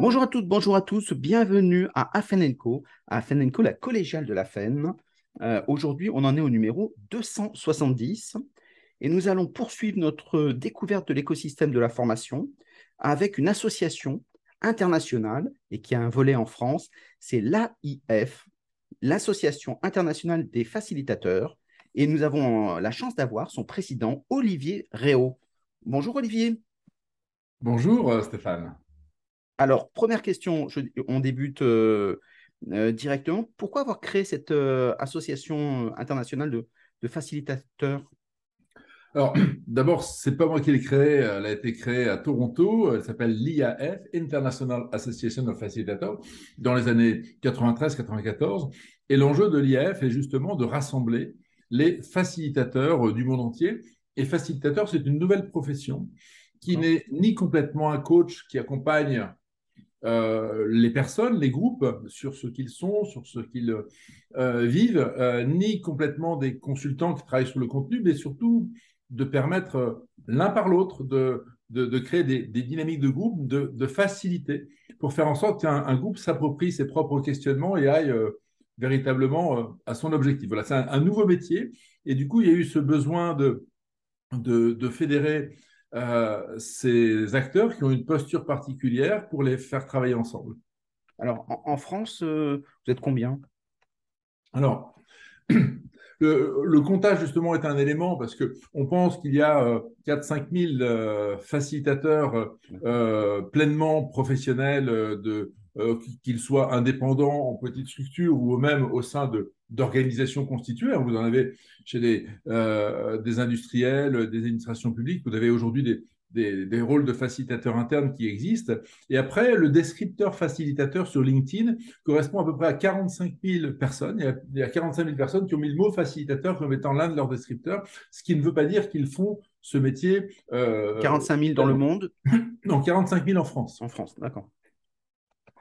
Bonjour à toutes, bonjour à tous, bienvenue à Afenenco, à Afenenco, la collégiale de la FEN. Euh, Aujourd'hui, on en est au numéro 270 et nous allons poursuivre notre découverte de l'écosystème de la formation avec une association internationale et qui a un volet en France, c'est l'AIF, l'Association internationale des facilitateurs. Et nous avons la chance d'avoir son président, Olivier Réau. Bonjour Olivier. Bonjour euh, Stéphane. Alors, première question, je- on débute euh, euh, directement. Pourquoi avoir créé cette euh, association internationale de, de facilitateurs? Alors, d'abord, c'est pas moi qui l'ai créée, elle a été créée à Toronto, elle s'appelle l'IAF, International Association of Facilitators, dans les années 93-94. Et l'enjeu de l'IAF est justement de rassembler les facilitateurs du monde entier. Et facilitateur, c'est une nouvelle profession qui n'est ni complètement un coach qui accompagne les personnes, les groupes, sur ce qu'ils sont, sur ce qu'ils euh, vivent, euh, ni complètement des consultants qui travaillent sur le contenu, mais surtout de permettre euh, l'un par l'autre de, de, créer des, dynamiques de groupe, de, faciliter, pour faire en sorte qu'un un groupe s'approprie ses propres questionnements et aille euh, véritablement euh, à son objectif. Voilà, c'est un, un nouveau métier. Et du coup, il y a eu ce besoin de, de, de fédérer euh, ces acteurs qui ont une posture particulière pour les faire travailler ensemble. Alors, en, en France, euh, vous êtes combien? Alors, le, le comptage, justement, est un élément parce qu'on pense qu'il y a euh, 4-5 000 euh, facilitateurs pleinement professionnels, de, qu'ils soient indépendants en petite structure ou même au sein de, d'organisations constituées. Vous en avez chez des, euh, des industriels, des administrations publiques. Vous avez aujourd'hui des, des, des, rôles de facilitateurs internes qui existent. Et après, le descripteur facilitateur sur LinkedIn correspond à peu près à 45 000 personnes. Il y a, il y a 45 000 personnes qui ont mis le mot facilitateur comme étant l'un de leurs descripteurs, ce qui ne veut pas dire qu'ils font ce métier. Euh, 45 000 dans le monde? Non, 45 000 en France. En France, d'accord.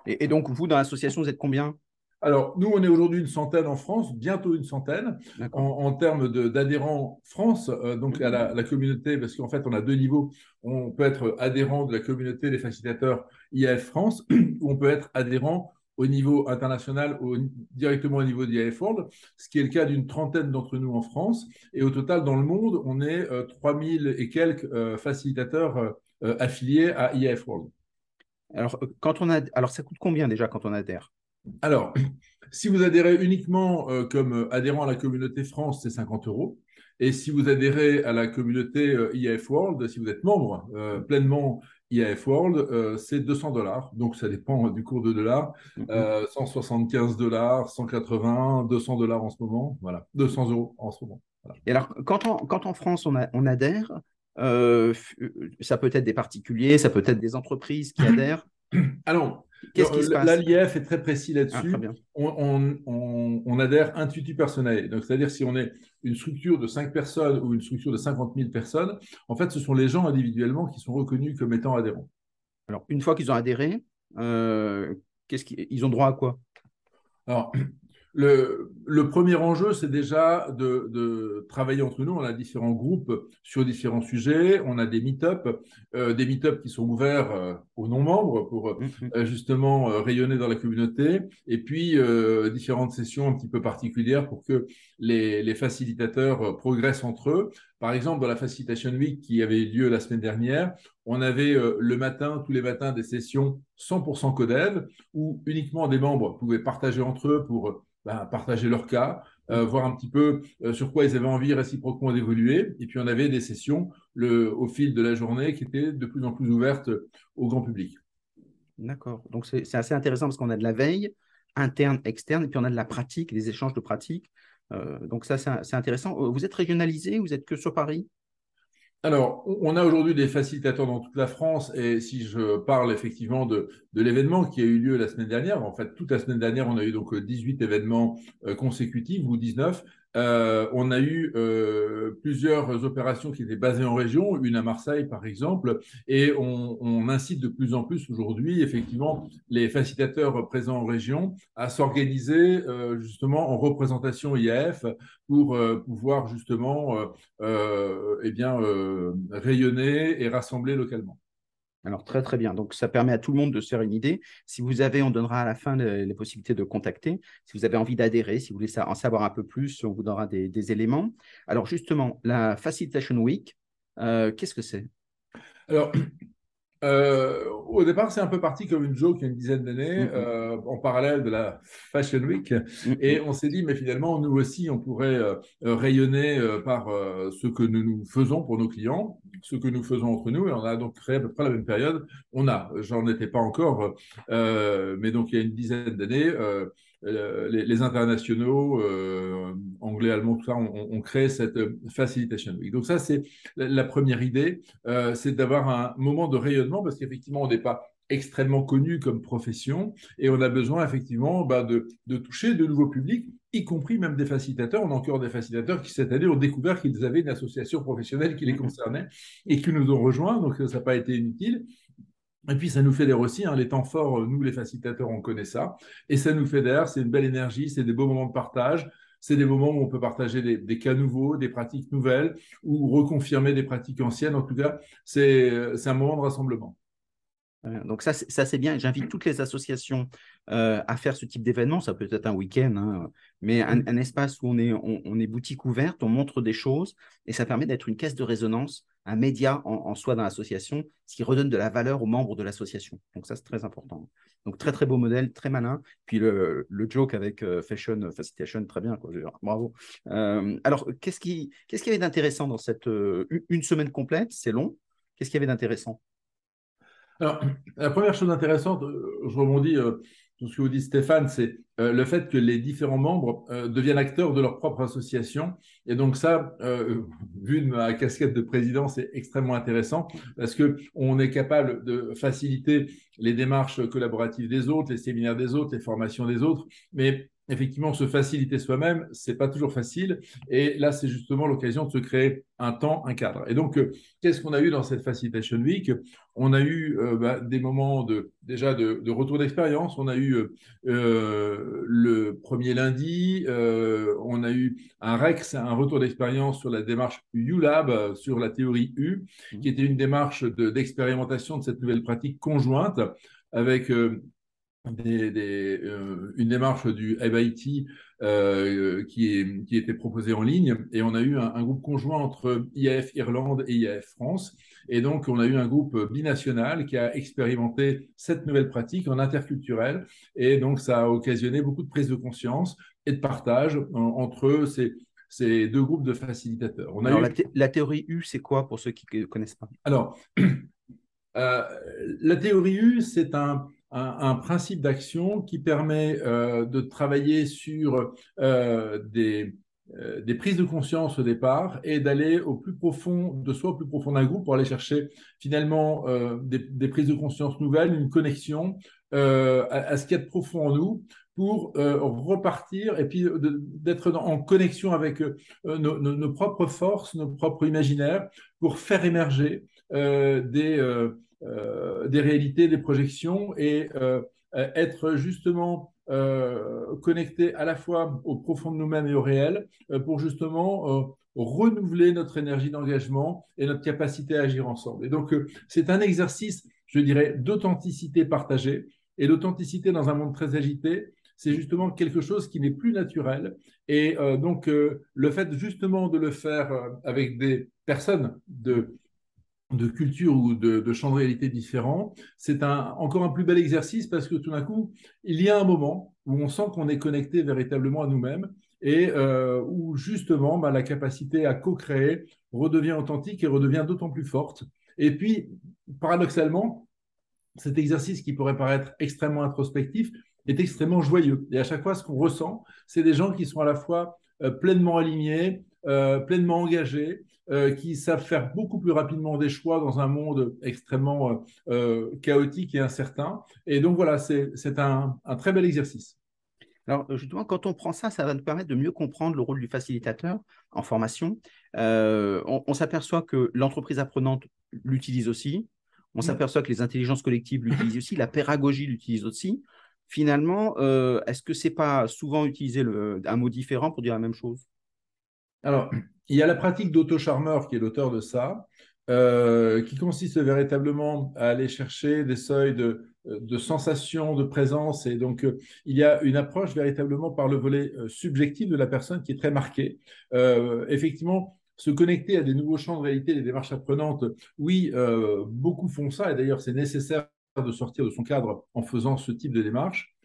Et, et, donc, vous, dans l'association, vous êtes combien? Alors, nous, on est aujourd'hui une centaine en France, bientôt une centaine, en, en, termes d'adhérents France, euh, donc à la, la communauté, parce qu'en fait, on a deux niveaux. On peut être adhérent de la communauté des facilitateurs IAF France, ou on peut être adhérent au niveau international, au, directement au niveau d'IAF World, ce qui est le cas d'une trentaine d'entre nous en France. Et au total, dans le monde, on est euh, 3000 et quelques euh, facilitateurs euh, affiliés à IAF World. Alors, quand on a... Alors, ça coûte combien déjà quand on adhère? Alors, si vous adhérez uniquement euh, comme adhérent à la communauté France, c'est 50 euros. Et si vous adhérez à la communauté euh, IAF World, si vous êtes membre euh, pleinement IAF World, c'est 200 dollars. Donc, ça dépend du cours de dollar. Mm -hmm. 175 dollars, 180, 200 dollars en ce moment. Voilà, 200 euros en ce moment. Voilà. Et alors, quand, on, quand en France, on, a, on adhère, ça peut être des particuliers, ça peut être des entreprises qui adhèrent? Alors, l'ALIF est très précis là-dessus. Ah, on, on, on, on, adhère intuitu personnel. Donc, c'est-à-dire si on est une structure de 5 personnes ou une structure de 50 000 personnes, en fait, ce sont les gens individuellement qui sont reconnus comme étant adhérents. Alors, une fois qu'ils ont adhéré, euh, qu'est-ce qu'ils ils ont droit à quoi? Alors, le, le, premier enjeu, c'est déjà de, de, travailler entre nous. On a différents groupes sur différents sujets. On a des meet-up, euh, des meet-up qui sont ouverts euh, aux non-membres pour euh, justement rayonner dans la communauté. Et puis, différentes sessions un petit peu particulières pour que les, les, facilitateurs progressent entre eux. Par exemple, dans la Facilitation Week qui avait eu lieu la semaine dernière, on avait le matin, tous les matins, des sessions 100% codev où uniquement des membres pouvaient partager entre eux pour ben, partager leur cas, euh, voir un petit peu euh, sur quoi ils avaient envie réciproquement d'évoluer. Et puis on avait des sessions au fil de la journée qui étaient de plus en plus ouvertes au grand public. D'accord. Donc c'est assez intéressant parce qu'on a de la veille interne, externe, et puis on a de la pratique, des échanges de pratiques. Euh, donc ça, c'est intéressant. Vous êtes régionalisé Vous êtes que sur Paris? Alors, on a aujourd'hui des facilitateurs dans toute la France et si je parle effectivement de, l'événement qui a eu lieu la semaine dernière, en fait, toute la semaine dernière, on a eu donc 18 événements euh, consécutifs ou 19. Euh, on a eu euh, plusieurs opérations qui étaient basées en région, une à Marseille par exemple, et on, incite de plus en plus aujourd'hui, effectivement, les facilitateurs présents en région à s'organiser euh, justement en représentation IAF pour pouvoir justement eh bien, rayonner et rassembler localement. Alors, très, très bien. Donc, ça permet à tout le monde de se faire une idée. Si vous avez, on donnera à la fin les, possibilités de contacter. Si vous avez envie d'adhérer, si vous voulez en savoir un peu plus, on vous donnera des, éléments. Alors, justement, la Facilitation Week, euh, qu'est-ce que c'est? Alors, euh, au départ, c'est un peu parti comme une joke il y a une dizaine d'années, mm-hmm. euh, en parallèle de la Fashion Week. Mm-hmm. Et on s'est dit, mais finalement, nous aussi, on pourrait euh, rayonner par ce que nous, nous faisons pour nos clients, ce que nous faisons entre nous. Et on a donc créé à peu près la même période. On a, j'en étais pas encore, mais donc il y a une dizaine d'années, euh, les, internationaux, euh, anglais, allemands, tout ça, ont créé cette euh, Facilitation Week. Donc ça, c'est la, première idée, c'est d'avoir un moment de rayonnement, parce qu'effectivement, on n'est pas extrêmement connu comme profession et on a besoin effectivement bah, de, toucher de nouveaux publics, y compris même des facilitateurs. On a encore des facilitateurs qui cette année ont découvert qu'ils avaient une association professionnelle qui les concernait et qui nous ont rejoints, donc ça n'a pas été inutile. Et puis, ça nous fédère aussi. Hein, les temps forts, nous, les facilitateurs, on connaît ça. Et ça nous fédère. C'est une belle énergie. C'est des beaux moments de partage. C'est des moments où on peut partager des, cas nouveaux, des pratiques nouvelles ou reconfirmer des pratiques anciennes. En tout cas, c'est un moment de rassemblement. Donc ça, c'est bien. J'invite toutes les associations euh, à faire ce type d'événement. Ça peut être un week-end, hein, mais un, espace où on est, boutique ouverte, on montre des choses et ça permet d'être une caisse de résonance, un média en, soi dans l'association, ce qui redonne de la valeur aux membres de l'association. Donc ça, c'est très important. Donc très très beau modèle, très malin. Puis le, joke avec euh, Fashion Facilitation, très bien. Bravo. Euh, alors, qu'est-ce qui, qu'est-ce qu'il y avait d'intéressant dans cette une semaine complète? C'est long. Qu'est-ce qu'il y avait d'intéressant? Alors, la première chose intéressante, euh, je rebondis euh, sur ce que vous dit Stéphane, c'est euh, le fait que les différents membres deviennent acteurs de leur propre association. Et donc ça, vu de ma casquette de président, c'est extrêmement intéressant parce que on est capable de faciliter les démarches collaboratives des autres, les séminaires des autres, les formations des autres, effectivement, se faciliter soi-même, c'est pas toujours facile. Et là, c'est justement l'occasion de se créer un temps, un cadre. Et donc, euh, qu'est-ce qu'on a eu dans cette Facilitation Week? On a eu euh, bah, des moments de, déjà de, retour d'expérience. On a eu euh, le premier lundi, on a eu un REX, un retour d'expérience sur la démarche ULAB, sur la théorie U, mmh. qui était une démarche d'expérimentation de, cette nouvelle pratique conjointe avec des, euh, une démarche du MIT euh, qui, est, qui était proposée en ligne. Et on a eu un, groupe conjoint entre IAF Irlande et IAF France. Et donc on a eu un groupe binational qui a expérimenté cette nouvelle pratique en interculturel. Et donc ça a occasionné beaucoup de prise de conscience et de partage entre ces, ces deux groupes de facilitateurs. On a la, théorie U, c'est quoi pour ceux qui ne connaissent pas? Alors, euh, la théorie U, c'est un, un, principe d'action qui permet euh, de travailler sur euh, des, euh, des, prises de conscience au départ et d'aller au plus profond de soi, au plus profond d'un groupe pour aller chercher finalement des, prises de conscience nouvelles, une connexion à, ce qu'il y a de profond en nous pour repartir et puis d'être en connexion avec nos, nos, propres forces, nos propres imaginaires pour faire émerger des des réalités, des projections et euh, être justement euh, connecté à la fois au profond de nous-mêmes et au réel pour justement renouveler notre énergie d'engagement et notre capacité à agir ensemble. Et donc, c'est un exercice, je dirais, d'authenticité partagée. Et l'authenticité dans un monde très agité, c'est justement quelque chose qui n'est plus naturel. Et donc, le fait justement de le faire avec des personnes de, de culture ou de, champs de réalité différents, c'est encore un plus bel exercice parce que tout d'un coup, il y a un moment où on sent qu'on est connecté véritablement à nous-mêmes et euh, où justement bah, la capacité à co-créer redevient authentique et redevient d'autant plus forte. Et puis, paradoxalement, cet exercice qui pourrait paraître extrêmement introspectif est extrêmement joyeux. Et à chaque fois, ce qu'on ressent, c'est des gens qui sont à la fois euh, pleinement alignés, euh, pleinement engagés, euh, qui savent faire beaucoup plus rapidement des choix dans un monde extrêmement euh, chaotique et incertain. Et donc voilà, c'est un, très bel exercice. Alors, justement, quand on prend ça, ça va nous permettre de mieux comprendre le rôle du facilitateur en formation. on, s'aperçoit que l'entreprise apprenante l'utilise aussi. On s'aperçoit que les intelligences collectives l'utilisent aussi, la pédagogie l'utilise aussi. Finalement, est-ce que c'est pas souvent utiliser un mot différent pour dire la même chose? Alors, il y a la pratique d'Otto Charmer qui est l'auteur de ça, qui consiste véritablement à aller chercher des seuils de, de sensation, de présence. Et donc, il y a une approche véritablement par le volet subjectif de la personne qui est très marquée. effectivement, se connecter à des nouveaux champs de réalité, des démarches apprenantes, oui, beaucoup font ça. Et d'ailleurs, c'est nécessaire de sortir de son cadre en faisant ce type de démarche.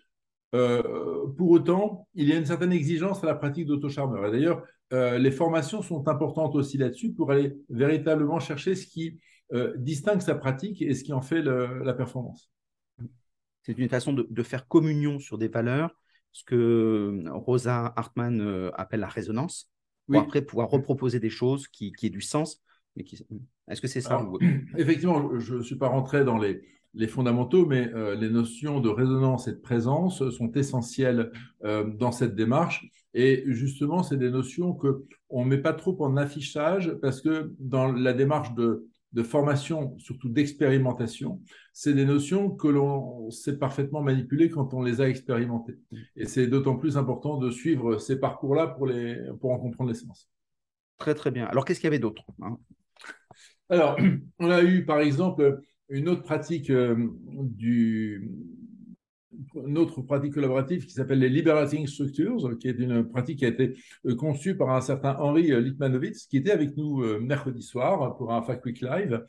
Euh, pour autant, il y a une certaine exigence à la pratique d'autocharmeur. Et d'ailleurs, euh, les formations sont importantes aussi là-dessus pour aller véritablement chercher ce qui euh, distingue sa pratique et ce qui en fait la performance. C'est une façon de, faire communion sur des valeurs, ce que Rosa Hartmann appelle la résonance, pour après pouvoir reproposer des choses qui, qui aient du sens. Est-ce que c'est ça Effectivement, je ne suis pas rentré dans les, les fondamentaux, mais euh, les notions de résonance et de présence sont essentielles euh, dans cette démarche. Et justement, c'est des notions que on met pas trop en affichage parce que dans la démarche de, de formation, surtout d'expérimentation, c'est des notions que l'on sait parfaitement manipuler quand on les a expérimentées. Et c'est d'autant plus important de suivre ces parcours-là pour, les, pour en comprendre l'essence. Très, très bien. Alors, qu'est-ce qu'il y avait d'autre hein? Alors, on a eu, par exemple, une autre pratique euh, du une autre pratique collaborative qui s'appelle les Liberating Structures, qui est une pratique qui a été euh, conçue par un certain Henri Litmanovitz, qui était avec nous euh, mercredi soir pour un Fact Week Live.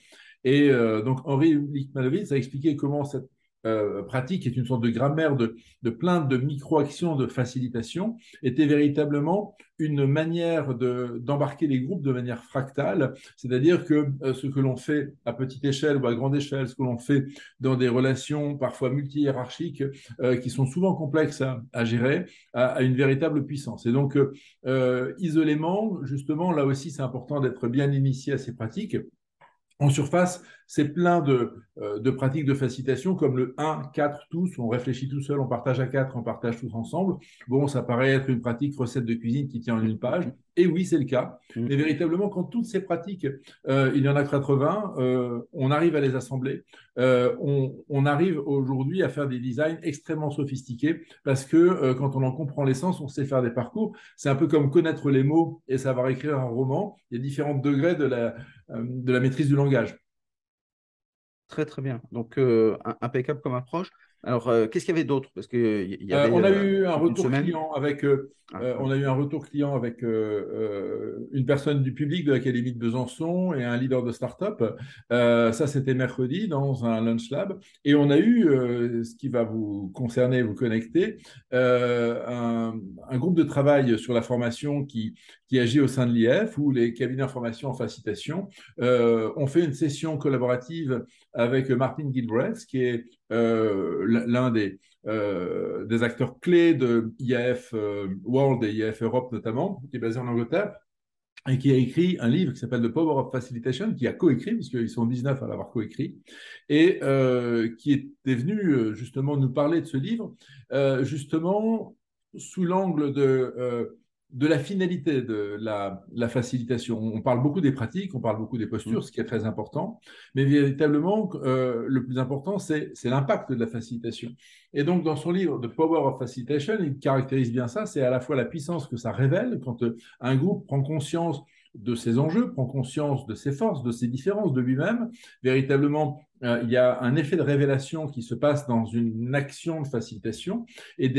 Et donc Henri Litmanovitz a expliqué comment cette euh, pratique, qui est une sorte de grammaire de, de plainte de micro-actions de facilitation, était véritablement une manière d'embarquer les groupes de manière fractale, c'est-à-dire que euh, ce que l'on fait à petite échelle ou à grande échelle, ce que l'on fait dans des relations parfois multi-hiérarchiques, euh, qui sont souvent complexes à, gérer, a, une véritable puissance. Et donc, isolément, justement, là aussi, c'est important d'être bien initié à ces pratiques. En surface, c'est plein de, euh, de, pratiques de facilitation comme le 1, 4, tous. On réfléchit tout seul, on partage à 4, on partage tous ensemble. Bon, ça paraît être une pratique recette de cuisine qui tient en une page. Et oui, c'est le cas. Mm. Mais véritablement, quand toutes ces pratiques, euh, il y en a 80, euh, on arrive à les assembler. On, on, arrive aujourd'hui à faire des designs extrêmement sophistiqués parce que quand on en comprend l'essence, on sait faire des parcours. C'est un peu comme connaître les mots et savoir écrire un roman. Il y a différents degrés de la, de la maîtrise du langage. Très, très bien. Donc, euh, impeccable comme approche. Alors, euh, qu'est-ce qu'il y avait d'autre? Parce que y avait, on a eu un retour client avec, ah. on a eu un retour client avec une personne du public de l'Académie de Besançon et un leader de start-up. Euh, ça, c'était mercredi dans un lunch lab. Et on a eu, ce qui va vous concerner, vous connecter, un, un, groupe de travail sur la formation qui, qui agit au sein de l'IF, où les cabinets d'information en facilitation euh, ont fait une session collaborative avec Martin Gilbreth, qui est euh, l'un des, euh, des acteurs clés de IAF World et IAF Europe notamment, qui est basé en Angleterre, et qui a écrit un livre qui s'appelle The Power of Facilitation, qui a coécrit, puisqu'ils sont 19 à l'avoir coécrit, et qui était venu justement nous parler de ce livre, justement sous l'angle de de la finalité de la, facilitation. On parle beaucoup des pratiques, on parle beaucoup des postures, mm. ce qui est très important, mais véritablement, euh, le plus important, c'est l'impact de la facilitation. Et donc, dans son livre The Power of Facilitation, il caractérise bien ça, c'est à la fois la puissance que ça révèle quand euh, un groupe prend conscience de ses enjeux, prend conscience de ses forces, de ses différences, de lui-même. Véritablement, euh, il y a un effet de révélation qui se passe dans une action de facilitation. Et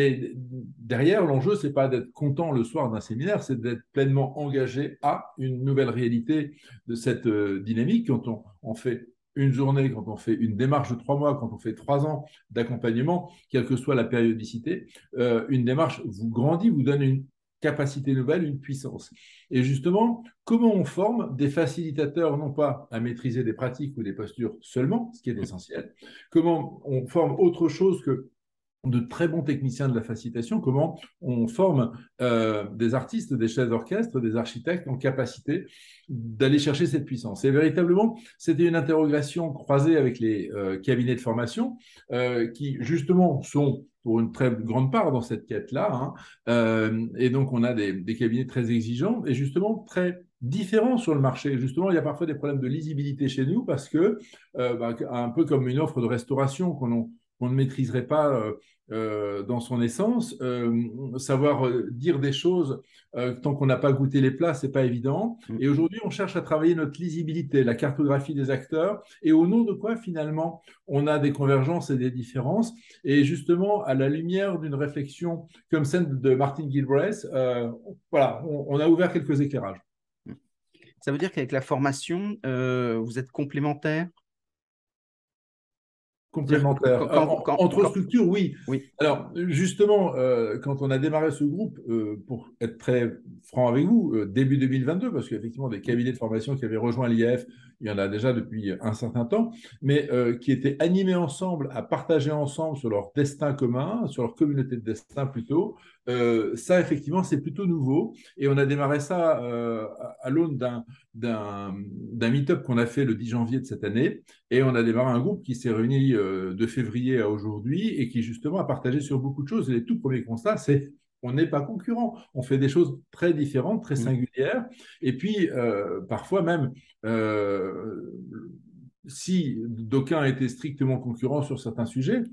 derrière, l'enjeu, c'est pas d'être content le soir d'un séminaire, c'est d'être pleinement engagé à une nouvelle réalité de cette euh, dynamique. Quand on, fait une journée, quand on fait une démarche de trois mois, quand on fait trois ans d'accompagnement, quelle que soit la périodicité, euh, une démarche vous grandit, vous donne une capacité nouvelle, une puissance. Et justement, comment on forme des facilitateurs, non pas à maîtriser des pratiques ou des postures seulement, ce qui est essentiel, comment on forme autre chose que de très bons techniciens de la facilitation, comment on forme euh, des artistes, des chefs d'orchestre, des architectes en capacité d'aller chercher cette puissance. Et véritablement, c'était une interrogation croisée avec les euh, cabinets de formation euh, qui, justement, sont pour une très grande part dans cette quête-là. Hein. et donc, on a des, cabinets très exigeants et justement très différents sur le marché. Justement, il y a parfois des problèmes de lisibilité chez nous parce que, bah, un peu comme une offre de restauration qu'on qu'on ne maîtriserait pas euh, dans son essence. Euh, savoir euh, dire des choses tant qu'on n'a pas goûté les plats, c'est pas évident. Mm. Et aujourd'hui, on cherche à travailler notre lisibilité, la cartographie des acteurs, et au nom de quoi finalement on a des convergences et des différences. Et justement, à la lumière d'une réflexion comme celle de Martin Gilbreth, voilà, on, a ouvert quelques éclairages. Ça veut dire qu'avec la formation, vous êtes complémentaires? Complémentaire. entre structures, oui. oui. Alors, justement, euh, quand on a démarré ce groupe, euh, pour être très franc avec vous, euh, début 2022, parce qu'effectivement, des cabinets de formation qui avaient rejoint l'IAF, il y en a déjà depuis un certain temps, mais qui étaient animés ensemble, à partager ensemble sur leur destin commun, sur leur communauté de destin plutôt, euh, ça, effectivement, c'est plutôt nouveau. Et on a démarré ça euh, à l'aune d'un meet-up qu'on a fait le 10 janvier de cette année. Et on a démarré un groupe qui s'est réuni euh, de février à aujourd'hui et qui, justement, a partagé sur beaucoup de choses. Et les tout premiers constats, c'est on n'est pas concurrent. On fait des choses très différentes, très singulières. Et puis, parfois même, si d'aucuns étaient strictement concurrents sur certains sujets,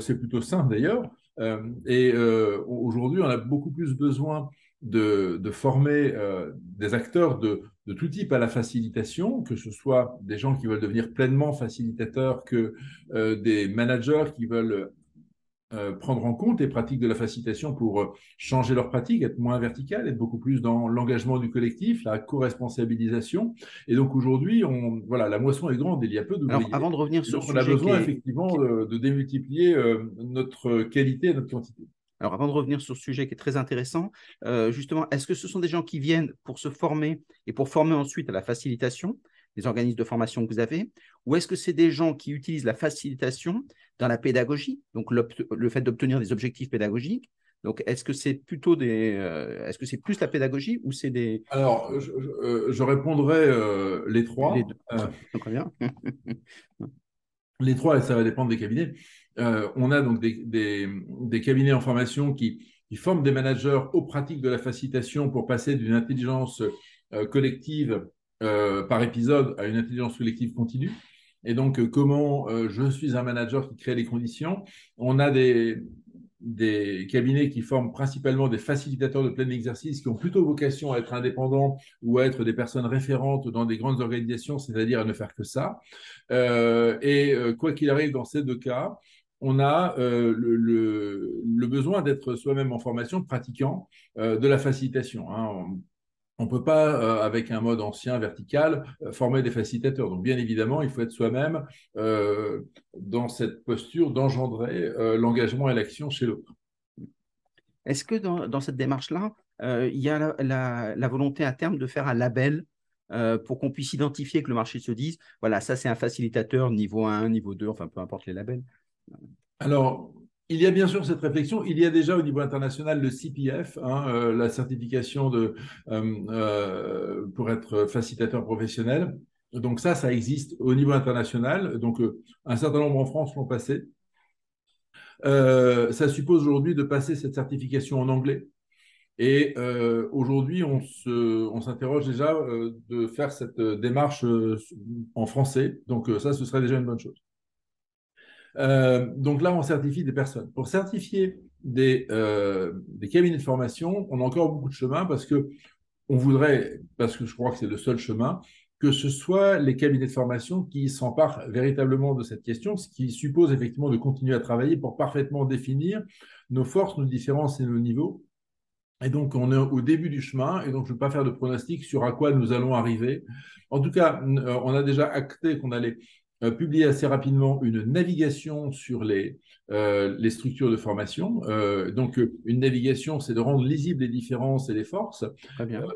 c'est plutôt simple d'ailleurs, et euh, aujourd'hui, on a beaucoup plus besoin de, former euh, des acteurs de, tout type à la facilitation, que ce soit des gens qui veulent devenir pleinement facilitateurs, que des managers qui veulent euh, prendre en compte les pratiques de la facilitation pour euh, changer leurs pratiques, être moins vertical, être beaucoup plus dans l'engagement du collectif, la co-responsabilisation. Et donc aujourd'hui, on, voilà, la moisson est grande, il y a peu d'ouvriers. avant de revenir sur ce sujet, on a besoin effectivement de, démultiplier euh, notre qualité et notre quantité. Alors, avant de revenir sur ce sujet qui est très intéressant, justement, est-ce que ce sont des gens qui viennent pour se former et pour former ensuite à la facilitation les organismes de formation que vous avez? Ou est-ce que c'est des gens qui utilisent la facilitation dans la pédagogie, donc le fait d'obtenir des objectifs pédagogiques donc, est-ce que c'est plutôt des, euh, est-ce que c'est plus la pédagogie ou c'est des Alors, je, euh, répondrai euh, les trois. Les Très bien. les trois, ça va dépendre des cabinets. on a donc des, des, cabinets en formation qui, qui, forment des managers aux pratiques de la facilitation pour passer d'une intelligence collective par épisode à une intelligence collective continue. Et donc, euh, comment euh, je suis un manager qui crée les conditions On a des, cabinets qui forment principalement des facilitateurs de plein exercice qui ont plutôt vocation à être indépendants ou à être des personnes référentes dans des grandes organisations, c'est-à-dire à ne faire que ça. et quoi qu'il arrive dans ces deux cas, on a le, le, besoin d'être soi-même en formation, pratiquant de la facilitation. Hein on ne peut pas, euh, avec un mode ancien vertical, euh, former des facilitateurs. Donc, bien évidemment, il faut être soi-même euh, dans cette posture d'engendrer l'engagement et l'action chez l'autre. Est-ce que dans, cette démarche-là, il y a la, volonté à terme de faire un label pour qu'on puisse identifier que le marché se dise, voilà, ça c'est un facilitateur niveau 1, niveau 2, enfin peu importe les labels Alors, il y a bien sûr cette réflexion. Il y a déjà au niveau international le CPF, hein, euh, la certification euh, euh, pour être facilitateur professionnel. Donc ça, ça existe au niveau international. Donc un certain nombre en France l'ont passé. ça suppose aujourd'hui de passer cette certification en anglais. Et aujourd'hui, on s'interroge déjà de faire cette démarche en français. Donc ça, ce serait déjà une bonne chose. Euh, donc là, on certifie des personnes. Pour certifier des, euh, des, cabinets de formation, on a encore beaucoup de chemin parce que on voudrait, parce que je crois que c'est le seul chemin, que ce soit les cabinets de formation qui s'emparent véritablement de cette question, ce qui suppose effectivement de continuer à travailler pour parfaitement définir nos forces, nos différences et nos niveaux. Et donc, on est au début du chemin, et donc je ne veux pas faire de pronostic sur à quoi nous allons arriver. En tout cas, euh, on a déjà acté qu'on allait euh, publié assez rapidement une navigation sur les, euh, les structures de formation. Euh, donc, une navigation, c'est de rendre lisibles les différences et les forces,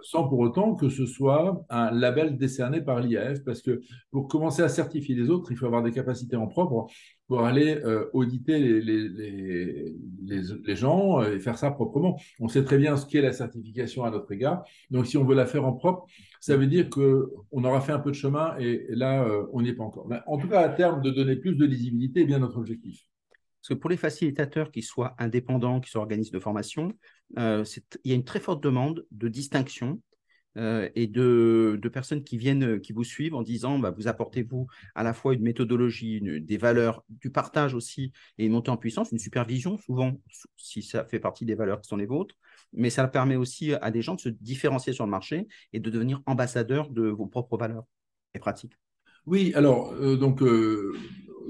sans pour autant que ce soit un label décerné par l'IAF, parce que pour commencer à certifier les autres, il faut avoir des capacités en propre pour aller auditer les, gens et faire ça proprement. On sait très bien ce qu'est la certification à notre égard. Donc, si on veut la faire en propre, ça veut dire qu'on aura fait un peu de chemin et là, euh, on n'y est pas encore. en tout cas, à terme, de donner plus de lisibilité est bien notre objectif. Parce que pour les facilitateurs qui soient indépendants, qui soient organismes de formation, euh, il y a une très forte demande de distinction euh, et de, personnes qui viennent, qui vous suivent en disant bah, vous apportez-vous à la fois une méthodologie, des valeurs, du partage aussi, et une montée en puissance, une supervision, souvent, si ça fait partie des valeurs qui sont les vôtres, mais ça permet aussi à des gens de se différencier sur le marché et de devenir ambassadeurs de vos propres valeurs et pratiques. Oui, alors, euh, donc, euh,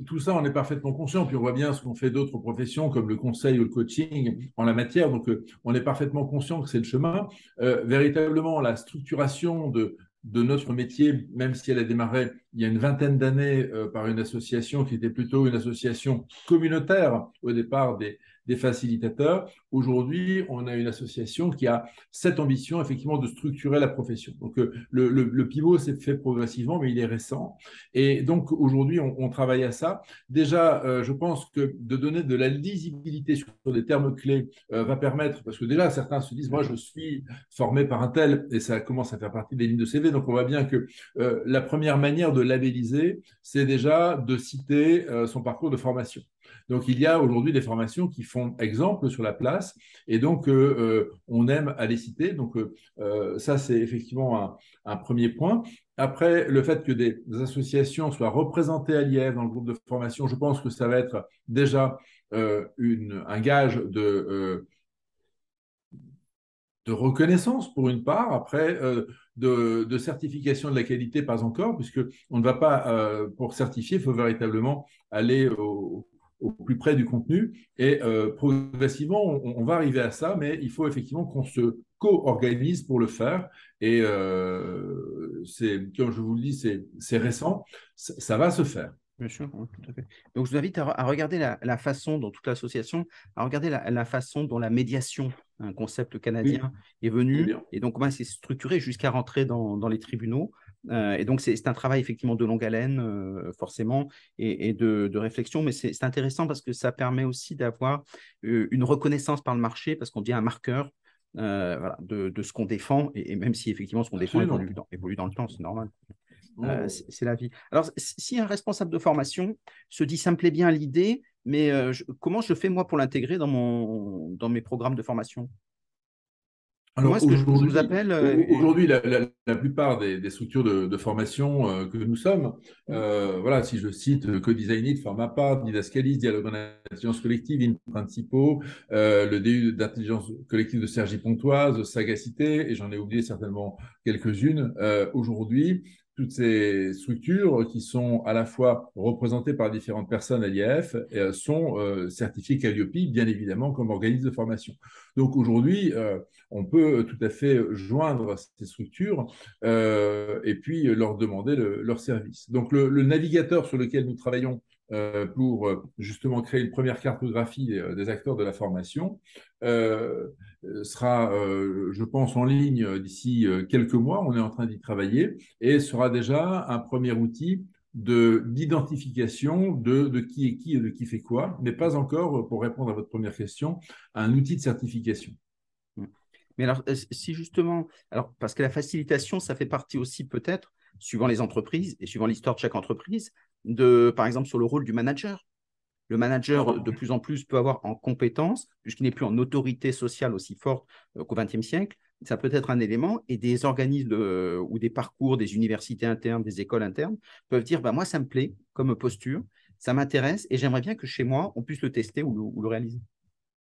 tout ça, on est parfaitement conscient, puis on voit bien ce qu'ont fait d'autres professions comme le conseil ou le coaching en la matière, donc euh, on est parfaitement conscient que c'est le chemin. véritablement, la structuration de, de notre métier, même si elle a démarré il y a une vingtaine d'années par une association qui était plutôt une association communautaire au départ des, facilitateurs. Aujourd'hui, on a une association qui a cette ambition, effectivement, de structurer la profession. Donc, euh, le, pivot s'est fait progressivement, mais il est récent. Et donc, aujourd'hui, on, travaille à ça. Déjà, euh, je pense que de donner de la lisibilité sur, des termes clés euh, va permettre, parce que déjà, certains se disent, moi, je suis formé par un tel, et ça commence à faire partie des lignes de CV. Donc, on voit bien que la première manière de labelliser, c'est déjà de citer son parcours de formation. Donc, il y a aujourd'hui des formations qui font exemple sur la place et donc euh, euh, on aime à les citer. Donc, euh, ça, c'est effectivement un, premier point. Après, le fait que des, associations soient représentées à l'IEF dans le groupe de formation, je pense que ça va être déjà un gage de reconnaissance pour une part, après de, certification de la qualité pas encore, puisque on ne va pas pour certifier, il faut véritablement aller au, plus près du contenu. Et euh, progressivement, on, va arriver à ça, mais il faut effectivement qu'on se co-organise pour le faire. Et euh, comme je vous le dis, c'est récent, ça, va se faire. Bien sûr, tout à fait. Donc, je vous invite à, regarder la, façon dont toute l'association, à regarder la, façon dont la médiation, un concept canadien, est venu, et donc comment c'est structuré jusqu'à rentrer dans, dans les tribunaux. Euh, et donc, c'est un travail effectivement de longue haleine, euh, forcément, et, de, réflexion, mais c'est intéressant parce que ça permet aussi d'avoir euh, une reconnaissance par le marché, parce qu'on devient un marqueur de, ce qu'on défend, et, même si effectivement ce qu'on défend évolue dans, évolue dans, le temps, c'est normal. Oh. c'est la vie. Alors, si un responsable de formation se dit ça me plaît bien l'idée, mais comment je fais moi pour l'intégrer dans, dans mes programmes de formation? Alors, euh, Aujourd'hui, la, plupart des, structures de, formation euh, que nous sommes, euh, voilà, si je cite Co-Design It, Part, Didascalis, Dialogue en intelligence collective, In Principaux, le DU d'intelligence collective de Sergi Pontoise, Sagacité, et j'en ai oublié certainement quelques-unes. Aujourd'hui, toutes ces structures qui sont à la fois représentées par différentes personnes à l'IAF euh, sont euh, certifiées Calliope, bien évidemment, comme organisme de formation. Donc aujourd'hui, euh, on peut tout à fait joindre ces structures et puis leur demander leur service. Donc le, navigateur sur lequel nous travaillons pour euh, justement créer une première cartographie euh, des acteurs de la formation, sera, je pense, en ligne d'ici quelques mois. On est en train d'y travailler et sera déjà un premier outil d'identification de, de, qui est qui et de qui fait quoi, mais pas encore, pour répondre à votre première question, un outil de certification. Mais alors, si justement, alors parce que la facilitation, ça fait partie aussi peut-être, suivant les entreprises et suivant l'histoire de chaque entreprise, de, par exemple, sur le rôle du manager. Le manager, ah. de plus en plus, peut avoir en compétence, puisqu'il n'est plus en autorité sociale aussi forte euh, qu'au XXe siècle. Ça peut être un élément, et des organismes ou des parcours, des universités internes, des écoles internes peuvent dire bah, Moi, ça me plaît comme posture, ça m'intéresse, et j'aimerais bien que chez moi, on puisse le tester ou le, réaliser.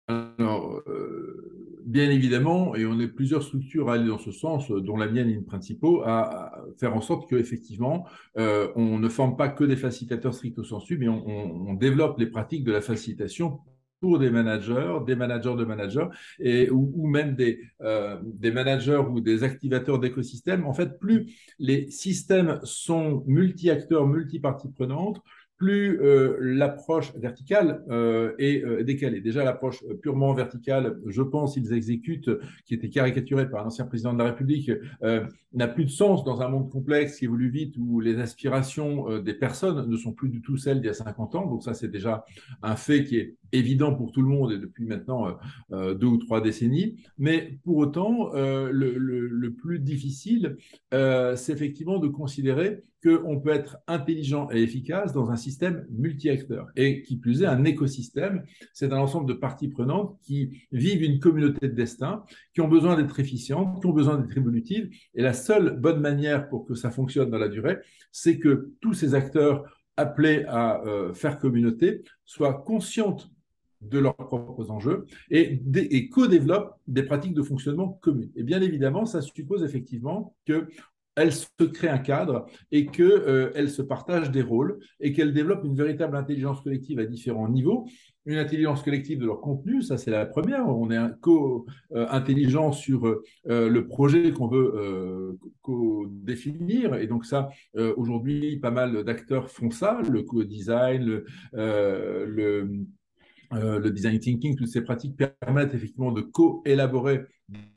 Alors, euh, bien évidemment, et on est plusieurs structures à aller dans ce sens, dont la mienne in principaux, à, faire en sorte qu'effectivement, euh, on ne forme pas que des facilitateurs stricto sensu, mais on, développe les pratiques de la facilitation pour des managers, des managers de managers, et, ou, même des, euh, des managers ou des activateurs d'écosystèmes. En fait, plus les systèmes sont multi-acteurs, multi-parties prenantes, plus euh, l'approche verticale euh, est euh, décalée. Déjà, l'approche purement verticale, je pense, ils exécutent, qui était caricaturée par un ancien président de la République, n'a plus de sens dans un monde complexe qui évolue vite, où les aspirations des personnes ne sont plus du tout celles d'il y a 50 ans. Donc ça, c'est déjà un fait qui est évident pour tout le monde et depuis maintenant deux ou trois décennies. Mais pour autant, le, le, plus difficile, c'est effectivement de considérer qu'on peut être intelligent et efficace dans un système multi-acteurs. Et qui plus est, un écosystème, c'est un ensemble de parties prenantes qui vivent une communauté de destin, qui ont besoin d'être efficientes, qui ont besoin d'être évolutives. Et la seule bonne manière pour que ça fonctionne dans la durée, c'est que tous ces acteurs appelés à euh, faire communauté soient conscientes de leurs propres enjeux et, et co-développent des pratiques de fonctionnement communes. Et bien évidemment, ça suppose effectivement que elles se créent un cadre et qu'elles euh, se partagent des rôles et qu'elles développent une véritable intelligence collective à différents niveaux. Une intelligence collective de leur contenu, ça c'est la première. On est co-intelligent sur euh, le projet qu'on veut euh, définir. Et donc ça, aujourd'hui, pas mal d'acteurs font ça, le co-design, euh, le design thinking, toutes ces pratiques permettent effectivement de co-élaborer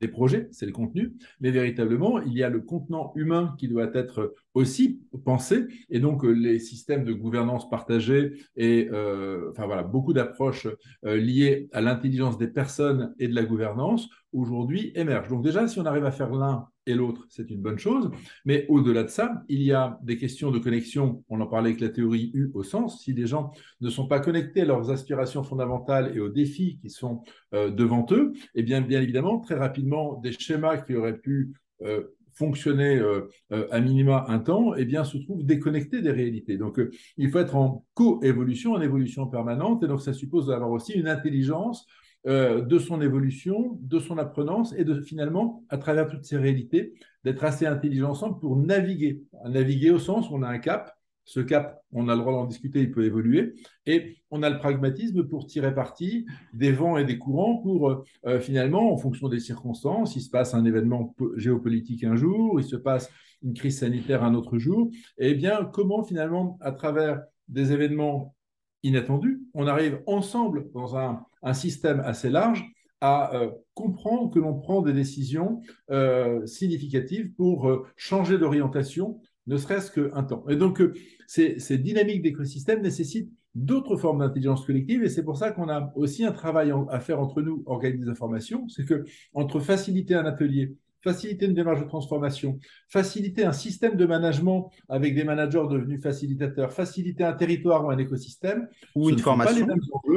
des projets, c'est le contenu, mais véritablement, il y a le contenant humain qui doit être aussi pensé, et donc euh, les systèmes de gouvernance partagée et euh, enfin voilà, beaucoup d'approches liées à l'intelligence des personnes et de la gouvernance aujourd'hui émergent. Donc déjà, si on arrive à faire l'un et l'autre, c'est une bonne chose. Mais au-delà de ça, il y a des questions de connexion. On en parlait avec la théorie U au sens. Si les gens ne sont pas connectés à leurs aspirations fondamentales et aux défis qui sont euh, devant eux, eh bien, bien évidemment, très rapidement, des schémas qui auraient pu euh, fonctionner euh, à minima un temps, eh bien, se trouvent déconnectés des réalités. Donc, il faut être en co-évolution, en évolution permanente, et donc ça suppose d'avoir aussi une intelligence euh, de son évolution, de son apprenance et de finalement, à travers toutes ces réalités, d'être assez intelligent ensemble pour naviguer. Naviguer au sens où on a un cap. Ce cap, on a le droit d'en discuter, il peut évoluer. Et on a le pragmatisme pour tirer parti des vents et des courants pour euh, finalement, en fonction des circonstances, il se passe un événement géopolitique un jour, il se passe une crise sanitaire un autre jour. Et eh bien, comment finalement, à travers des événements inattendus, on arrive ensemble dans un système assez large à euh, comprendre que l'on prend des décisions euh, significatives pour changer d'orientation, ne serait-ce qu'un temps. Et donc, ces, ces, dynamiques d'écosystème nécessitent d'autres formes d'intelligence collective, et c'est pour ça qu'on a aussi un travail à faire entre nous, organismes d'information, c'est que entre faciliter un atelier, faciliter une démarche de transformation, faciliter un système de management avec des managers devenus facilitateurs, faciliter un territoire ou un écosystème, ou une formation,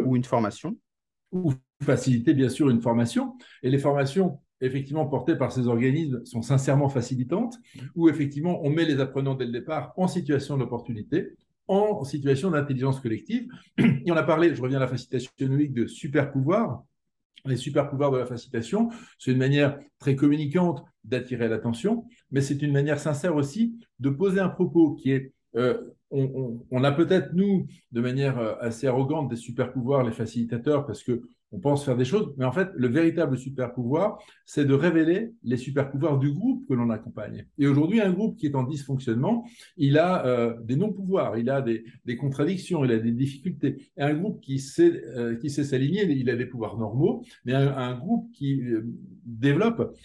ou une formation ou faciliter bien sûr une formation. Et les formations effectivement portées par ces organismes sont sincèrement facilitantes, où effectivement on met les apprenants dès le départ en situation d'opportunité, en situation d'intelligence collective. Et on a parlé, je reviens à la facilitation numérique, de super pouvoirs. Les super pouvoirs de la facilitation, c'est une manière très communicante d'attirer l'attention, mais c'est une manière sincère aussi de poser un propos qui est euh, on, a peut-être, nous, de manière euh, assez arrogante, des super pouvoirs, les facilitateurs, parce que on pense faire des choses, mais en fait, le véritable super pouvoir, c'est de révéler les super pouvoirs du groupe que l'on accompagne. Et aujourd'hui, un groupe qui est en dysfonctionnement, il a euh, des non-pouvoirs, il a des, contradictions, il a des difficultés. Et un groupe qui sait, qui sait s'aligner, il a des pouvoirs normaux, mais un, groupe qui développe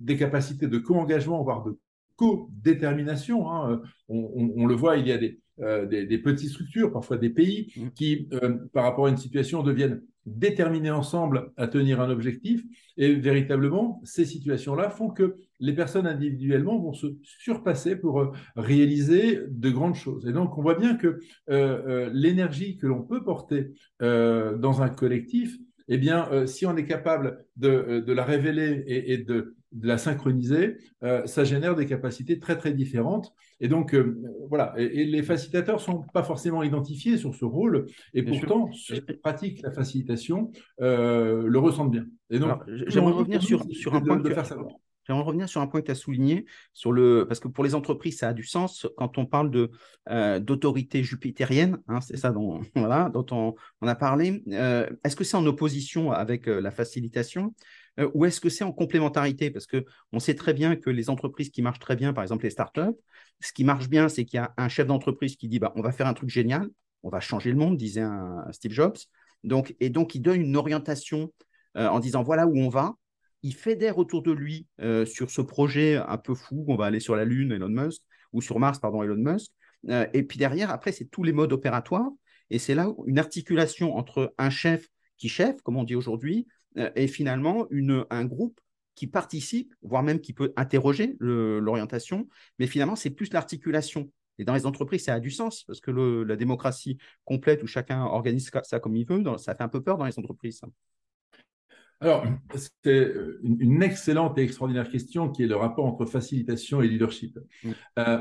des capacités de co-engagement, voire de co-détermination. Hein. On, le voit, il y a des, euh, des, petites structures, parfois des pays, mmh. qui, euh, par rapport à une situation, deviennent déterminés ensemble à tenir un objectif. Et véritablement, ces situations-là font que les personnes individuellement vont se surpasser pour euh, réaliser de grandes choses. Et donc, on voit bien que l'énergie que l'on peut porter dans un collectif, eh bien, si on est capable de, la révéler et de de la synchroniser, euh, ça génère des capacités très très différentes. Et donc euh, voilà, et, les facilitateurs sont pas forcément identifiés sur ce rôle, et pourtant ceux qui pratiquent la facilitation euh, le ressentent bien. Et donc j'aimerais revenir sur, sur un point de, faire J'aimerais revenir sur un point que tu as souligné, sur le, parce que pour les entreprises, ça a du sens quand on parle de, d'autorité jupitérienne, hein, c'est ça dont, voilà, dont on, on a parlé. est-ce que c'est en opposition avec la facilitation? Euh, ou est-ce que c'est en complémentarité? Parce qu'on sait très bien que les entreprises qui marchent très bien, par exemple les startups, ce qui marche bien, c'est qu'il y a un chef d'entreprise qui dit bah, on va faire un truc génial, on va changer le monde, disait Steve Jobs. Donc, et donc, il donne une orientation euh, en disant voilà où on va. Il fédère autour de lui euh, sur ce projet un peu fou, on va aller sur la Lune, Elon Musk, ou sur Mars, pardon, Elon Musk. et puis derrière, après, c'est tous les modes opératoires. Et c'est là une articulation entre un chef qui chef, comme on dit aujourd'hui, euh, et finalement une, un groupe qui participe, voire même qui peut interroger l'orientation, mais finalement, c'est plus l'articulation. Et dans les entreprises, ça a du sens parce que la démocratie complète où chacun organise ça comme il veut, ça fait un peu peur dans les entreprises. Alors, c'est une excellente et extraordinaire question qui est le rapport entre facilitation et leadership. Euh,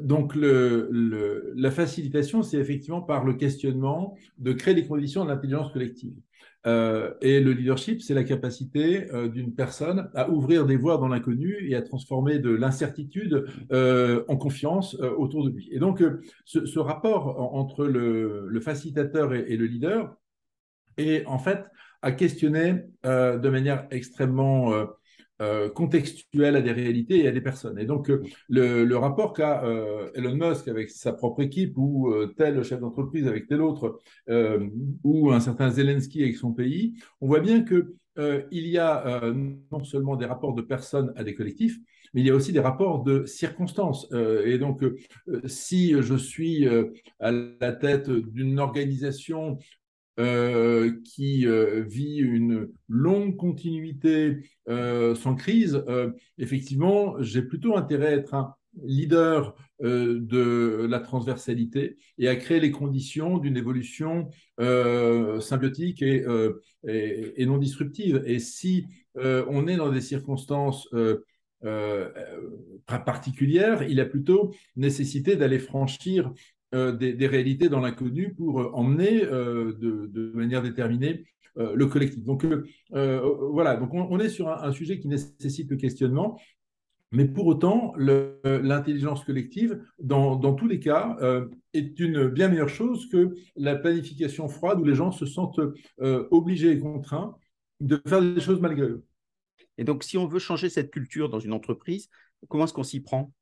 donc, le, la facilitation, c'est effectivement par le questionnement de créer les conditions de l'intelligence collective. Euh, et le leadership, c'est la capacité euh, d'une personne à ouvrir des voies dans l'inconnu et à transformer de l'incertitude en confiance autour de lui. Et donc, ce, rapport entre le, facilitateur et, le leader est en fait à questionner euh, de manière extrêmement euh, euh, contextuelle à des réalités et à des personnes. Et donc, le, rapport qu'a Elon Musk avec sa propre équipe, ou tel chef d'entreprise avec tel autre, ou un certain Zelensky avec son pays, on voit bien que il y a non seulement des rapports de personnes à des collectifs, mais il y a aussi des rapports de circonstances. et donc, si je suis à la tête d'une organisation euh, qui euh, vit une longue continuité euh, sans crise, effectivement, j'ai plutôt intérêt à être un leader de la transversalité et à créer les conditions d'une évolution symbiotique et, et, non disruptive. Et si on est dans des circonstances particulières, il a plutôt nécessité d'aller franchir euh, des, réalités dans l'inconnu pour euh, emmener euh, de, manière déterminée le collectif. Donc voilà, donc on, est sur un, sujet qui nécessite le questionnement, mais pour autant, l'intelligence collective, dans, tous les cas, est une bien meilleure chose que la planification froide où les gens se sentent obligés et contraints de faire des choses malgré eux. Et donc, si on veut changer cette culture dans une entreprise, comment est-ce qu'on s'y prend?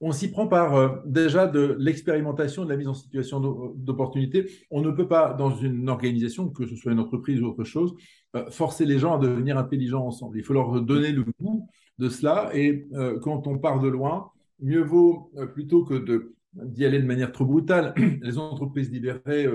On s'y prend par euh, déjà de l'expérimentation, de la mise en situation d'opportunité. On ne peut pas, dans une organisation, que ce soit une entreprise ou autre chose, euh, forcer les gens à devenir intelligents ensemble. Il faut leur donner le goût de cela. Et euh, quand on part de loin, mieux vaut, plutôt que d'y aller de manière trop brutale, les entreprises libérées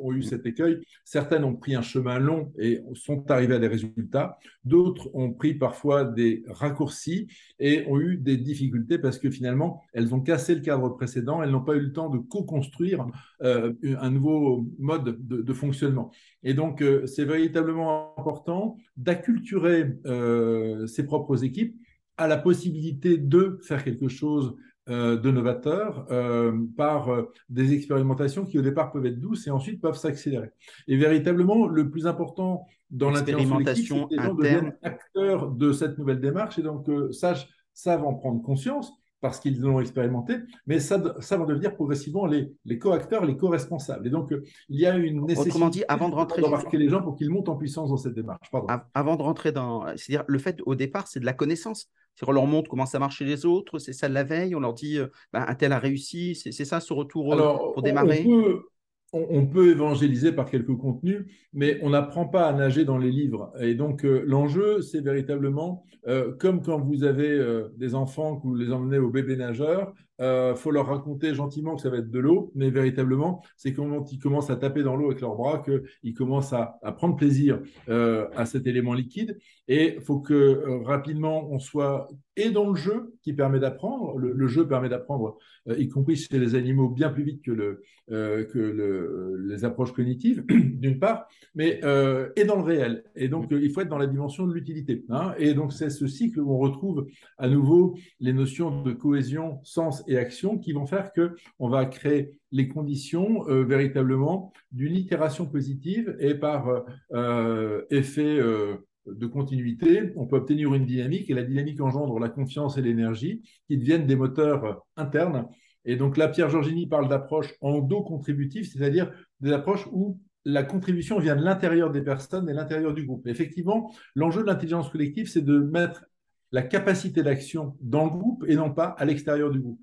ont eu cet écueil. Certaines ont pris un chemin long et sont arrivées à des résultats. D'autres ont pris parfois des raccourcis et ont eu des difficultés parce que finalement, elles ont cassé le cadre précédent. Elles n'ont pas eu le temps de co-construire euh, un nouveau mode de, fonctionnement. Et donc, euh, c'est véritablement important d'acculturer euh, ses propres équipes à la possibilité de faire quelque chose de novateurs euh, par euh, des expérimentations qui au départ peuvent être douces et ensuite peuvent s'accélérer. Et véritablement, le plus important dans l'expérimentation c'est que les gens deviennent acteurs de cette nouvelle démarche et donc savent en prendre conscience parce qu'ils l'ont expérimenté, mais ça, ça va devenir progressivement les, les co-acteurs, les co-responsables. Et donc, il y a une nécessité Autrement dit, avant de rentrer d'embarquer les gens pour qu'ils montent en puissance dans cette démarche. Avant de rentrer dans... C'est-à-dire, le fait, au départ, c'est de la connaissance. On leur montre comment ça marche chez les autres, c'est ça la veille, on leur dit bah, un tel a réussi, c'est ça ce retour euh, pour démarrer? on peut, évangéliser par quelques contenus, mais on n'apprend pas à nager dans les livres. Et donc euh, l'enjeu, c'est véritablement, comme quand vous avez des enfants que vous les emmenez au bébé nageur, euh, faut leur raconter gentiment que ça va être de l'eau, mais véritablement, c'est quand ils commencent à taper dans l'eau avec leurs bras qu'ils commencent à, prendre plaisir euh, à cet élément liquide. Et il faut que euh, rapidement, on soit et dans le jeu qui permet d'apprendre. Le, jeu permet d'apprendre, y compris chez les animaux, bien plus vite que, le, que le, les approches cognitives, d'une part, mais et dans le réel. Et donc, il faut être dans la dimension de l'utilité. Hein. Et donc, c'est ce cycle où on retrouve à nouveau les notions de cohésion, sens et actions qui vont faire que on va créer les conditions euh, véritablement d'une itération positive et par euh, euh, effet de continuité, on peut obtenir une dynamique et la dynamique engendre la confiance et l'énergie qui deviennent des moteurs internes. Et donc là, Pierre Georgini parle d'approche endo-contributive, c'est-à-dire des approches où la contribution vient de l'intérieur des personnes et l'intérieur du groupe. Effectivement, l'enjeu de l'intelligence collective, c'est de mettre la capacité d'action dans le groupe et non pas à l'extérieur du groupe.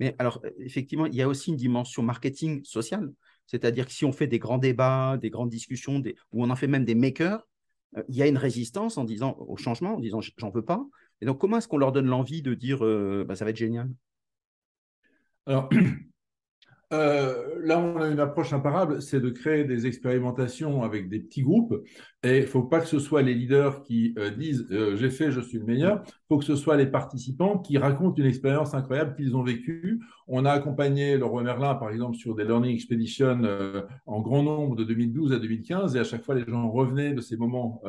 Mais alors, effectivement, il y a aussi une dimension marketing sociale. C'est-à-dire que si on fait des grands débats, des grandes discussions, où on en fait même des makers, euh, il y a une résistance en disant au changement, en disant j'en veux pas. Et donc, comment est-ce qu'on leur donne l'envie de dire euh, bah, ça va être génial? Alors, euh, là, on a une approche imparable, c'est de créer des expérimentations avec des petits groupes. Et il ne faut pas que ce soit les leaders qui euh, disent euh, j'ai fait, je suis le meilleur. Il faut que ce soit les participants qui racontent une expérience incroyable qu'ils ont vécue. On a accompagné le roi Merlin, par exemple, sur des Learning Expeditions en grand nombre de 2012 à 2015. Et à chaque fois, les gens revenaient de ces moments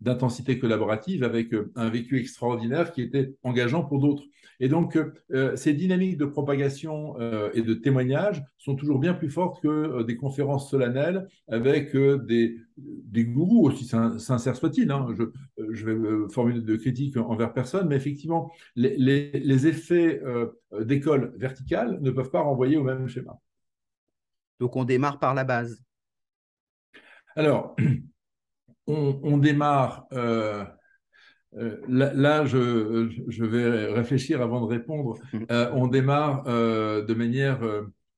d'intensité collaborative avec un vécu extraordinaire qui était engageant pour d'autres. Et donc, ces dynamiques de propagation et de témoignage sont toujours bien plus fortes que euh, des conférences solennelles avec euh, des, des gourous, aussi sincères soient-ils. Hein. Je, euh, je, vais formuler de critiques envers personne, mais effectivement, les, les, effets d'école verticale ne peuvent pas renvoyer au même schéma. Donc, on démarre par la base. Alors, on, démarre. là, je, je, vais réfléchir avant de répondre. Mmh. on démarre de manière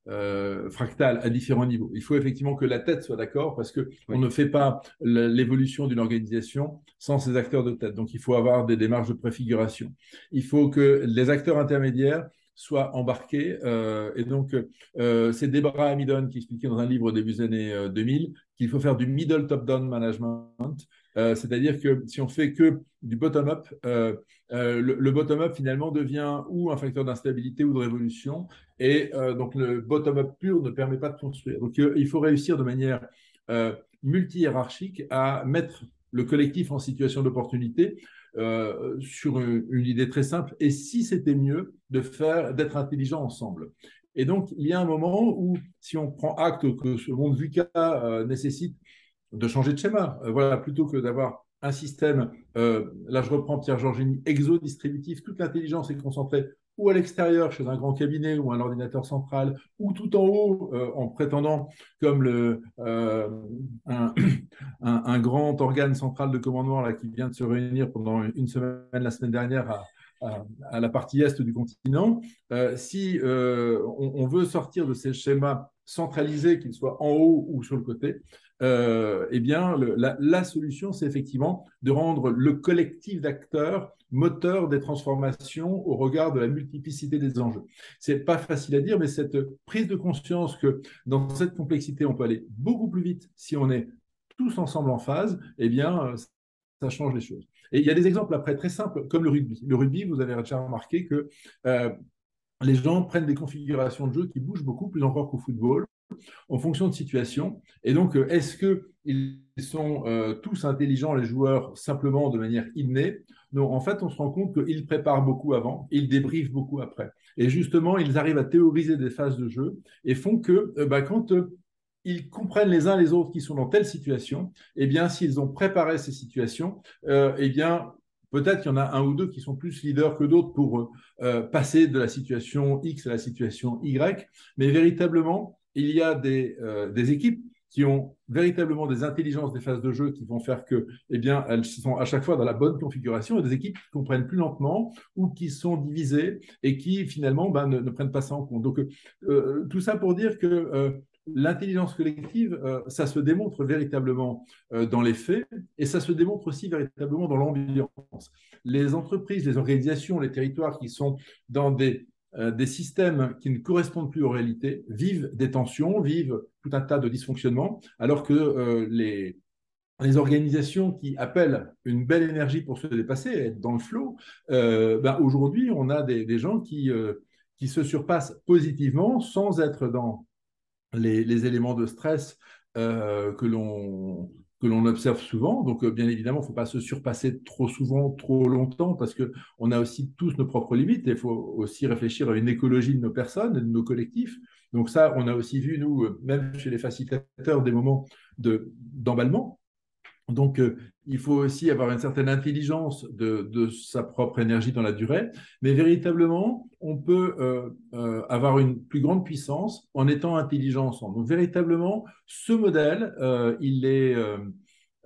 euh, fractale à différents niveaux. Il faut effectivement que la tête soit d'accord parce que on ne fait pas l'évolution d'une organisation sans ses acteurs de tête. Donc il faut avoir des démarches de préfiguration. Il faut que les acteurs intermédiaires soient embarqués. Euh, et donc, euh, c'est Deborah Amidon qui expliquait dans un livre au début des années 2000 qu'il faut faire du middle top-down management. C'est-à-dire que si on fait que du bottom-up, euh, le, bottom-up finalement devient ou un facteur d'instabilité ou de révolution. Et euh, donc le bottom-up pur ne permet pas de construire. Donc euh, il faut réussir de manière multi-hiérarchique à mettre le collectif en situation d'opportunité sur une, une, idée très simple. Et si c'était mieux de faire, d'être intelligent ensemble. Et donc, il y a un moment où, si on prend acte que ce monde VUCA nécessite de changer de schéma, voilà, plutôt que d'avoir un système, euh, là je reprends Pierre Georgini, exodistributif, toute l'intelligence est concentrée ou à l'extérieur chez un grand cabinet ou un ordinateur central, ou tout en haut euh, en prétendant comme euh, un, grand organe central de commandement qui vient de se réunir pendant une semaine la semaine dernière à, la partie est du continent. si on, veut sortir de ces schémas centralisés, qu'ils soient en haut ou sur le côté, euh, eh bien, la, solution, c'est effectivement de rendre le collectif d'acteurs moteur des transformations au regard de la multiplicité des enjeux. C'est pas facile à dire, mais cette prise de conscience que dans cette complexité, on peut aller beaucoup plus vite si on est tous ensemble en phase, eh bien, ça change les choses. Et il y a des exemples après très simples, comme le rugby. Le rugby, vous avez déjà remarqué que euh, les gens prennent des configurations de jeu qui bougent beaucoup, plus encore qu'au football en fonction de situation. Et donc, euh, est-ce qu'ils sont euh, tous intelligents, les joueurs, simplement de manière innée? Non, en fait, on se rend compte qu'ils préparent beaucoup avant, ils débriefent beaucoup après. Et justement, ils arrivent à théoriser des phases de jeu et font que euh, bah, quand ils comprennent les uns les autres qui sont dans telle situation, eh bien, s'ils ont préparé ces situations, eh bien, Peut-être qu'il y en a un ou deux qui sont plus leaders que d'autres pour passer de la situation X à la situation Y, mais véritablement, il y a euh, des, équipes qui ont véritablement des intelligences des phases de jeu qui vont faire que, eh bien, elles sont à chaque fois dans la bonne configuration et des équipes qui comprennent plus lentement ou qui sont divisées et qui finalement ben, ne, prennent pas ça en compte. Donc, euh, tout ça pour dire que euh, l'intelligence collective, ça se démontre véritablement dans les faits et ça se démontre aussi véritablement dans l'ambiance. Les entreprises, les organisations, les territoires qui sont dans des euh, des systèmes qui ne correspondent plus aux réalités vivent des tensions, vivent tout un tas de dysfonctionnements, alors que euh, les, les organisations qui appellent une belle énergie pour se dépasser, être dans le flot, euh, ben aujourd'hui, on a des, gens qui, qui se surpassent positivement sans être dans les, les éléments de stress que l'on que l'on observe souvent. Donc, euh, bien évidemment, il ne faut pas se surpasser trop souvent, trop longtemps, parce qu'on a aussi tous nos propres limites. Il faut aussi réfléchir à une écologie de nos personnes, de nos collectifs. Donc ça, on a aussi vu, nous, euh, même chez les facilitateurs, des moments d'emballement. Donc, euh, il faut aussi avoir une certaine intelligence de, sa propre énergie dans la durée, mais véritablement, on peut euh, euh, avoir une plus grande puissance en étant intelligent ensemble. Donc, véritablement, ce modèle, il est...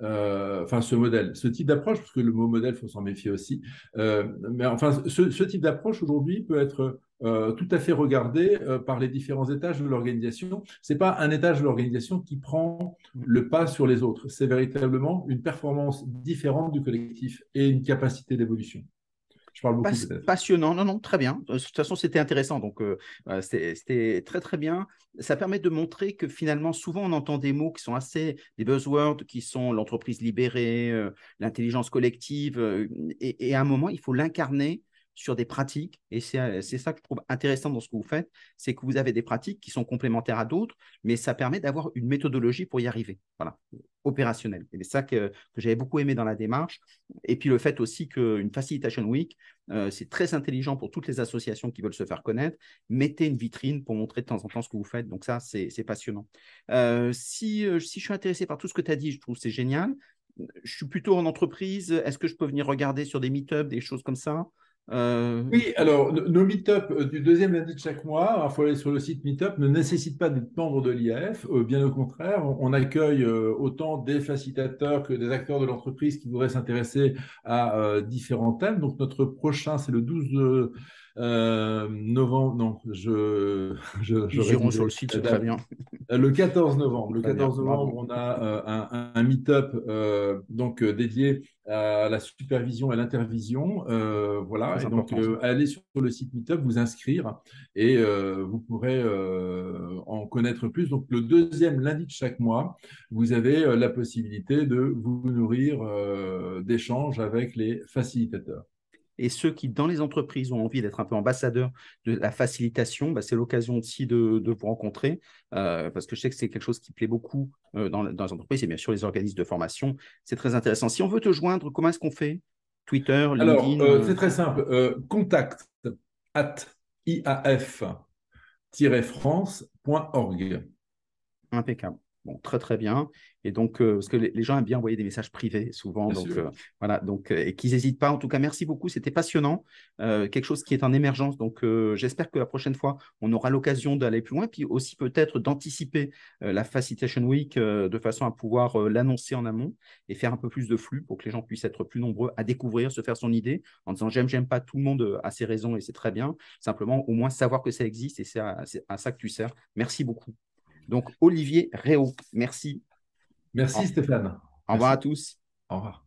enfin, ce modèle, ce type d'approche, parce que le mot modèle, il faut s'en méfier aussi. mais enfin, ce type d'approche aujourd'hui peut être euh, tout à fait regardé euh, par les différents étages de l'organisation. Ce n'est pas un étage de l'organisation qui prend le pas sur les autres. C'est véritablement une performance différente du collectif et une capacité d'évolution. Je parle beaucoup. passionnant, non, non, très bien. De toute façon, c'était intéressant, donc c'était très, très bien. Ça permet de montrer que finalement, souvent, on entend des mots qui sont assez, des buzzwords, qui sont l'entreprise libérée, l'intelligence collective, et, et, à un moment, il faut l'incarner sur des pratiques. Et c'est ça que je trouve intéressant dans ce que vous faites, c'est que vous avez des pratiques qui sont complémentaires à d'autres, mais ça permet d'avoir une méthodologie pour y arriver, voilà, opérationnelle. Et c'est ça que, j'avais beaucoup aimé dans la démarche. Et puis le fait aussi qu'une Facilitation Week, euh, c'est très intelligent pour toutes les associations qui veulent se faire connaître. Mettez une vitrine pour montrer de temps en temps ce que vous faites. Donc ça, c'est passionnant. Euh, si, euh, je suis intéressé par tout ce que tu as dit, je trouve c'est génial. Je suis plutôt en entreprise. Est-ce que je peux venir regarder sur des meet-ups, des choses comme ça? Euh, oui, alors nos meet-up euh, du deuxième lundi de chaque mois, il faut aller sur le site Meetup, ne nécessitent pas d'être membre de l'IAF. Euh, bien au contraire, on, accueille autant des facilitateurs que des acteurs de l'entreprise qui voudraient s'intéresser à différents thèmes. Donc notre prochain, c'est le 12 euh, novembre, non, je. je, je sur le site, très bien. Euh, le 14 novembre. Le 14 novembre, on a euh, un, un meet-up donc dédié à la supervision et l'intervision. voilà. Et donc, allez sur le site Meetup, vous inscrire et vous pourrez en connaître plus. Donc, le deuxième lundi de chaque mois, vous avez la possibilité de vous nourrir d'échanges avec les facilitateurs et ceux qui, dans les entreprises, ont envie d'être un peu ambassadeurs de la facilitation, bah, c'est l'occasion aussi de, vous rencontrer, euh, parce que je sais que c'est quelque chose qui plaît beaucoup euh, dans, dans, les entreprises et bien sûr les organismes de formation. C'est très intéressant. Si on veut te joindre, comment est-ce qu'on fait? Twitter, LinkedIn Alors, euh, c'est très simple. contact at iaf-france.org. Impeccable. Bon, très très bien. Et donc, euh, parce que les, gens aiment bien envoyer des messages privés souvent. donc, euh, voilà. Donc, euh, et qu'ils n'hésitent pas. En tout cas, merci beaucoup. C'était passionnant. quelque chose qui est en émergence. Donc, j'espère que la prochaine fois, on aura l'occasion d'aller plus loin. Puis aussi, peut-être d'anticiper la Facilitation Week de façon à pouvoir l'annoncer en amont et faire un peu plus de flux pour que les gens puissent être plus nombreux à découvrir, se faire son idée en disant j'aime, j'aime pas. Tout le monde a ses raisons et c'est très bien. Simplement, au moins savoir que ça existe et c'est à, à ça que tu sers. Merci beaucoup. Donc, Olivier Réau, merci. Merci Stéphane. Au revoir à tous. Au revoir.